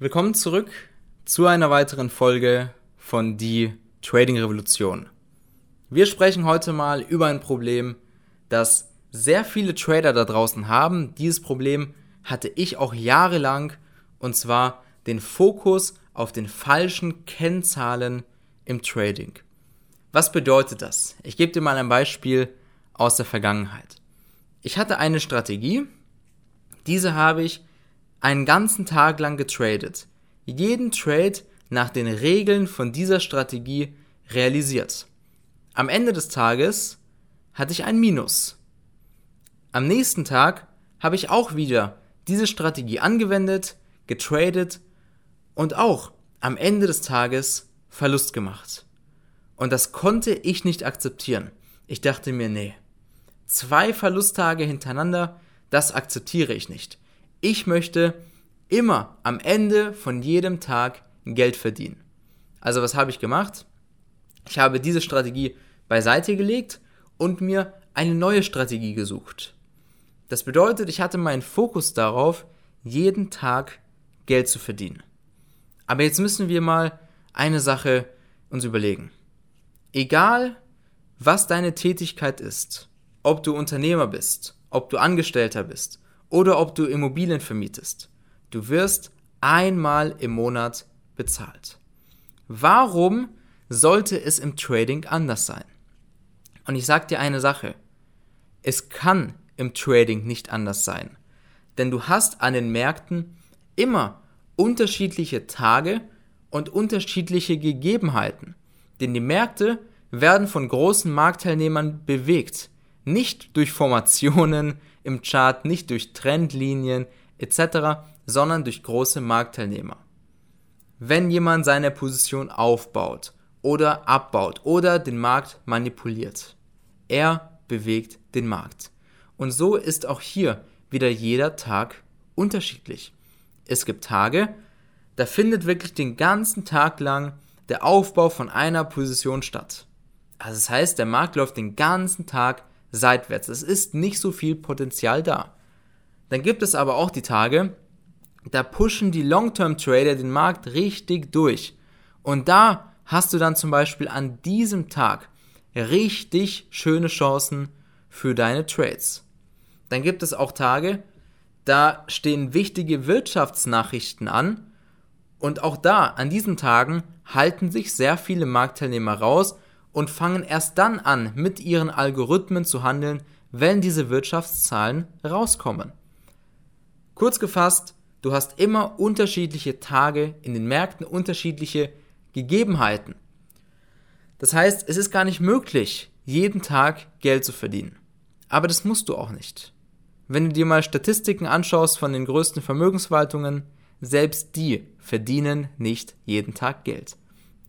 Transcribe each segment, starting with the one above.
Willkommen zurück zu einer weiteren Folge von Die Trading Revolution. Wir sprechen heute mal über ein Problem, das sehr viele Trader da draußen haben. Dieses Problem hatte ich auch jahrelang und zwar den Fokus auf den falschen Kennzahlen im Trading. Was bedeutet das? Ich gebe dir mal ein Beispiel aus der Vergangenheit. Ich hatte eine Strategie, diese habe ich einen ganzen Tag lang getradet, jeden Trade nach den Regeln von dieser Strategie realisiert. Am Ende des Tages hatte ich ein Minus. Am nächsten Tag habe ich auch wieder diese Strategie angewendet, getradet und auch am Ende des Tages Verlust gemacht. Und das konnte ich nicht akzeptieren. Ich dachte mir, nee, zwei Verlusttage hintereinander, das akzeptiere ich nicht. Ich möchte immer am Ende von jedem Tag Geld verdienen. Also was habe ich gemacht? Ich habe diese Strategie beiseite gelegt und mir eine neue Strategie gesucht. Das bedeutet, ich hatte meinen Fokus darauf, jeden Tag Geld zu verdienen. Aber jetzt müssen wir mal eine Sache uns überlegen. Egal, was deine Tätigkeit ist, ob du Unternehmer bist, ob du Angestellter bist oder ob du Immobilien vermietest. Du wirst einmal im Monat bezahlt. Warum sollte es im Trading anders sein? Und ich sage dir eine Sache. Es kann im Trading nicht anders sein. Denn du hast an den Märkten immer unterschiedliche Tage und unterschiedliche Gegebenheiten. Denn die Märkte werden von großen Marktteilnehmern bewegt. Nicht durch Formationen, im Chart nicht durch Trendlinien etc., sondern durch große Marktteilnehmer. Wenn jemand seine Position aufbaut oder abbaut oder den Markt manipuliert, er bewegt den Markt. Und so ist auch hier wieder jeder Tag unterschiedlich. Es gibt Tage, da findet wirklich den ganzen Tag lang der Aufbau von einer Position statt. Also das heißt, der Markt läuft den ganzen Tag seitwärts. Es ist nicht so viel Potenzial da. Dann gibt es aber auch die Tage, da pushen die Long-Term-Trader den Markt richtig durch. Und da hast du dann zum Beispiel an diesem Tag richtig schöne Chancen für deine Trades. Dann gibt es auch Tage, da stehen wichtige Wirtschaftsnachrichten an und auch da, an diesen Tagen, halten sich sehr viele Marktteilnehmer raus und fangen erst dann an, mit ihren Algorithmen zu handeln, wenn diese Wirtschaftszahlen rauskommen. Kurz gefasst, du hast immer unterschiedliche Tage in den Märkten, unterschiedliche Gegebenheiten. Das heißt, es ist gar nicht möglich, jeden Tag Geld zu verdienen. Aber das musst du auch nicht. Wenn du dir mal Statistiken anschaust von den größten Vermögensverwaltungen, selbst die verdienen nicht jeden Tag Geld.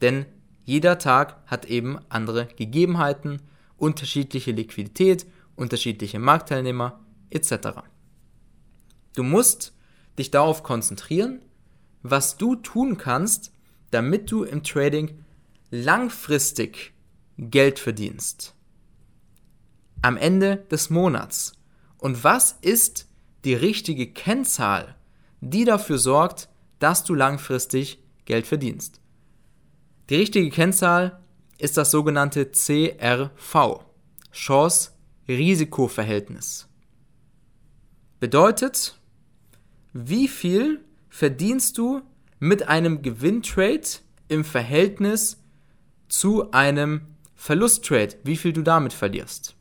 Denn jeder Tag hat eben andere Gegebenheiten, unterschiedliche Liquidität, unterschiedliche Marktteilnehmer etc. Du musst dich darauf konzentrieren, was du tun kannst, damit du im Trading langfristig Geld verdienst. Am Ende des Monats. Und was ist die richtige Kennzahl, die dafür sorgt, dass du langfristig Geld verdienst? Die richtige Kennzahl ist das sogenannte CRV, Chance-Risiko-Verhältnis. Bedeutet, wie viel verdienst du mit einem Gewinntrade im Verhältnis zu einem Verlusttrade, wie viel du damit verlierst.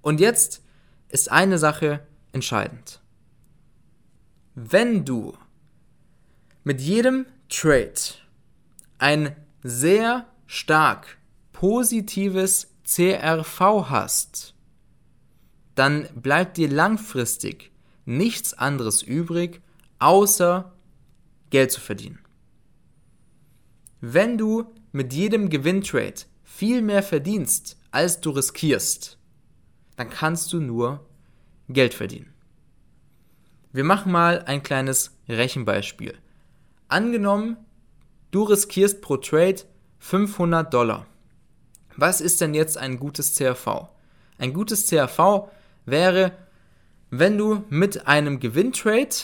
Und jetzt ist eine Sache entscheidend. Wenn du mit jedem Trade ein sehr stark positives CRV hast, dann bleibt dir langfristig nichts anderes übrig, außer Geld zu verdienen. Wenn du mit jedem Gewinntrade viel mehr verdienst, als du riskierst, dann kannst du nur Geld verdienen. Wir machen mal ein kleines Rechenbeispiel. Angenommen, Du riskierst pro Trade 500 Dollar. Was ist denn jetzt ein gutes CRV? Ein gutes CRV wäre, wenn du mit einem Gewinntrade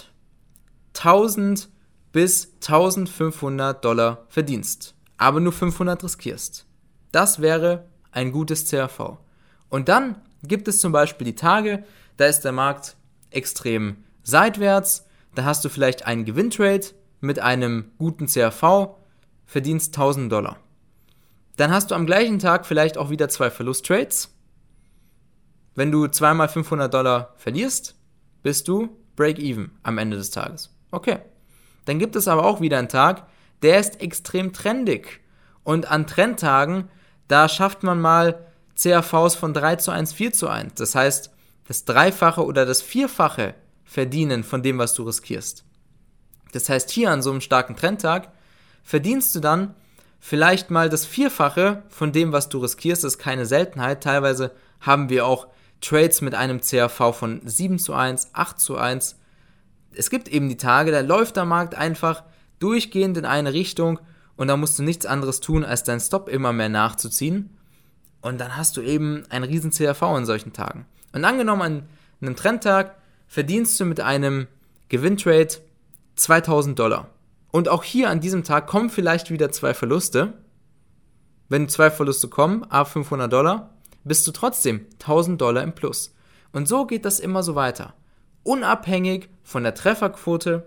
1000 bis 1500 Dollar verdienst, aber nur 500 riskierst. Das wäre ein gutes CRV. Und dann gibt es zum Beispiel die Tage, da ist der Markt extrem seitwärts, da hast du vielleicht einen Gewinntrade mit einem guten CRV, verdienst 1000 Dollar. Dann hast du am gleichen Tag vielleicht auch wieder zwei Verlusttrades. Wenn du zweimal 500 Dollar verlierst, bist du Break-Even am Ende des Tages. Okay. Dann gibt es aber auch wieder einen Tag, der ist extrem trendig. Und an Trendtagen, da schafft man mal CAVs von 3 zu 1, 4 zu 1. Das heißt, das Dreifache oder das Vierfache verdienen von dem, was du riskierst. Das heißt, hier an so einem starken Trendtag verdienst du dann vielleicht mal das Vierfache von dem, was du riskierst. Das ist keine Seltenheit. Teilweise haben wir auch Trades mit einem CRV von 7 zu 1, 8 zu 1. Es gibt eben die Tage, da läuft der Markt einfach durchgehend in eine Richtung und da musst du nichts anderes tun, als deinen Stop immer mehr nachzuziehen. Und dann hast du eben einen riesen CRV in solchen Tagen. Und angenommen an einem Trendtag verdienst du mit einem Gewinntrade 2000 Dollar. Und auch hier an diesem Tag kommen vielleicht wieder zwei Verluste. Wenn zwei Verluste kommen, ab 500 Dollar, bist du trotzdem 1000 Dollar im Plus. Und so geht das immer so weiter. Unabhängig von der Trefferquote,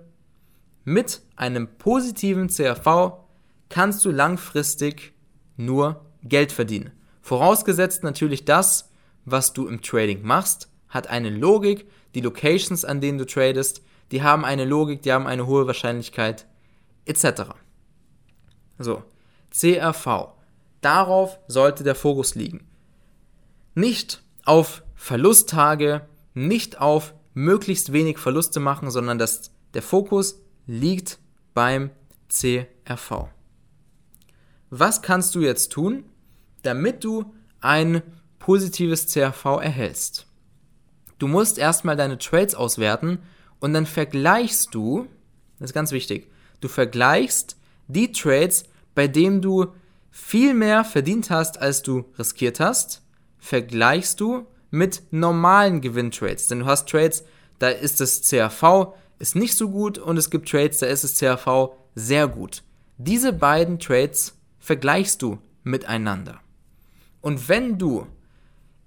mit einem positiven CRV kannst du langfristig nur Geld verdienen. Vorausgesetzt natürlich das, was du im Trading machst, hat eine Logik. Die Locations, an denen du tradest, die haben eine Logik, die haben eine hohe Wahrscheinlichkeit, etc. So, CRV. Darauf sollte der Fokus liegen. Nicht auf Verlusttage, nicht auf möglichst wenig Verluste machen, sondern dass der Fokus liegt beim CRV. Was kannst du jetzt tun, damit du ein positives CRV erhältst? Du musst erstmal deine Trades auswerten und dann vergleichst du, das ist ganz wichtig, du vergleichst die Trades, bei denen du viel mehr verdient hast, als du riskiert hast vergleichst du mit normalen Gewinntrades. Denn du hast Trades, da ist das CRV ist nicht so gut und es gibt Trades, da ist das CRV sehr gut. Diese beiden Trades vergleichst du miteinander. Und wenn du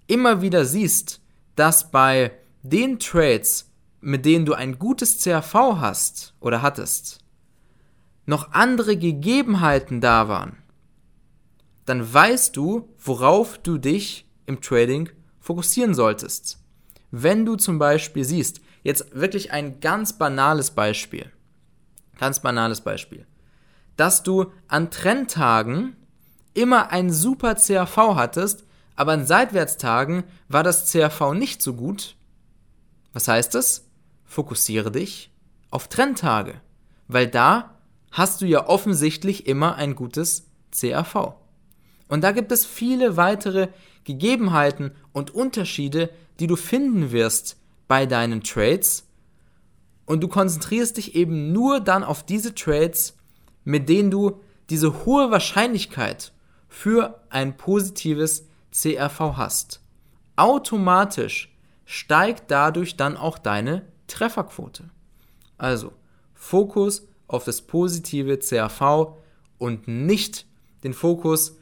immer wieder siehst, dass bei den Trades, mit denen du ein gutes CRV hast oder hattest, noch andere Gegebenheiten da waren, dann weißt du, worauf du dich im Trading fokussieren solltest. Wenn du zum Beispiel siehst, jetzt wirklich ein ganz banales Beispiel, ganz banales Beispiel, dass du an Trendtagen immer ein super CAV hattest, aber an Seitwärtstagen war das CAV nicht so gut. Was heißt es? Fokussiere dich auf Trendtage, weil da hast du ja offensichtlich immer ein gutes CAV. Und da gibt es viele weitere Gegebenheiten und Unterschiede, die du finden wirst bei deinen Trades. Und du konzentrierst dich eben nur dann auf diese Trades, mit denen du diese hohe Wahrscheinlichkeit für ein positives CRV hast. Automatisch steigt dadurch dann auch deine Trefferquote. Also Fokus auf das positive CRV und nicht den Fokus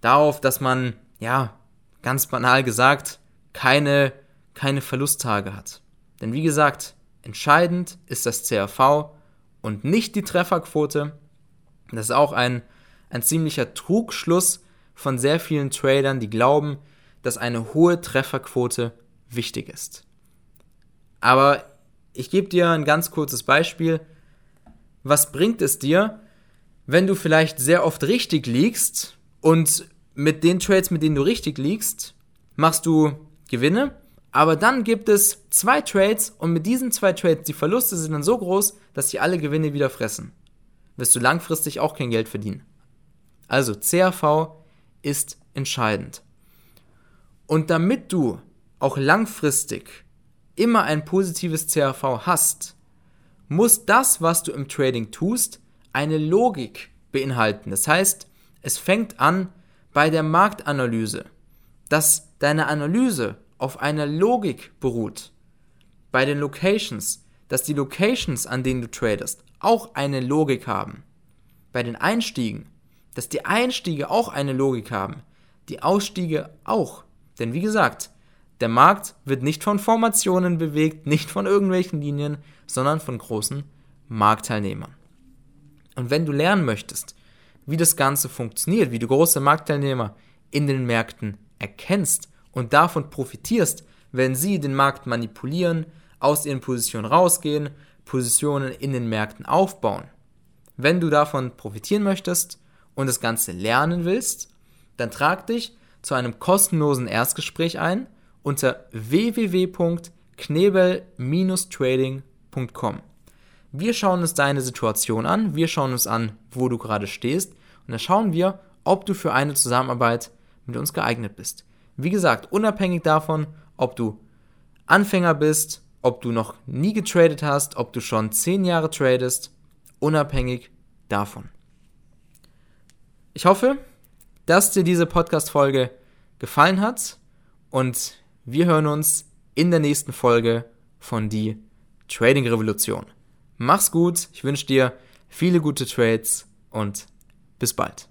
darauf, dass man, ja, ganz banal gesagt, keine, keine Verlusttage hat. Denn wie gesagt, entscheidend ist das CRV und nicht die Trefferquote. Das ist auch ein, ein ziemlicher Trugschluss von sehr vielen Tradern, die glauben, dass eine hohe Trefferquote wichtig ist. Aber ich gebe dir ein ganz kurzes Beispiel. Was bringt es dir, wenn du vielleicht sehr oft richtig liegst und mit den Trades, mit denen du richtig liegst, machst du Gewinne, aber dann gibt es zwei Trades und mit diesen zwei Trades, die Verluste sind dann so groß, dass sie alle Gewinne wieder fressen. Wirst du langfristig auch kein Geld verdienen. Also CAV ist entscheidend. Und damit du auch langfristig immer ein positives CAV hast, muss das, was du im Trading tust, eine Logik beinhalten. Das heißt, es fängt an bei der Marktanalyse, dass deine Analyse auf einer Logik beruht. Bei den Locations, dass die Locations, an denen du tradest, auch eine Logik haben. Bei den Einstiegen, dass die Einstiege auch eine Logik haben, die Ausstiege auch. Denn wie gesagt, der Markt wird nicht von Formationen bewegt, nicht von irgendwelchen Linien, sondern von großen Marktteilnehmern. Und wenn du lernen möchtest, wie das Ganze funktioniert, wie du große Marktteilnehmer in den Märkten erkennst und davon profitierst, wenn sie den Markt manipulieren, aus ihren Positionen rausgehen, Positionen in den Märkten aufbauen. Wenn du davon profitieren möchtest und das Ganze lernen willst, dann trag dich zu einem kostenlosen Erstgespräch ein unter www.knebel-trading.com. Wir schauen uns deine Situation an, wir schauen uns an, wo du gerade stehst und dann schauen wir, ob du für eine Zusammenarbeit mit uns geeignet bist. Wie gesagt, unabhängig davon, ob du Anfänger bist, ob du noch nie getradet hast, ob du schon 10 Jahre tradest, unabhängig davon. Ich hoffe, dass dir diese Podcast-Folge gefallen hat und wir hören uns in der nächsten Folge von die Trading Revolution. Mach's gut, ich wünsche dir viele gute Trades und bis bald.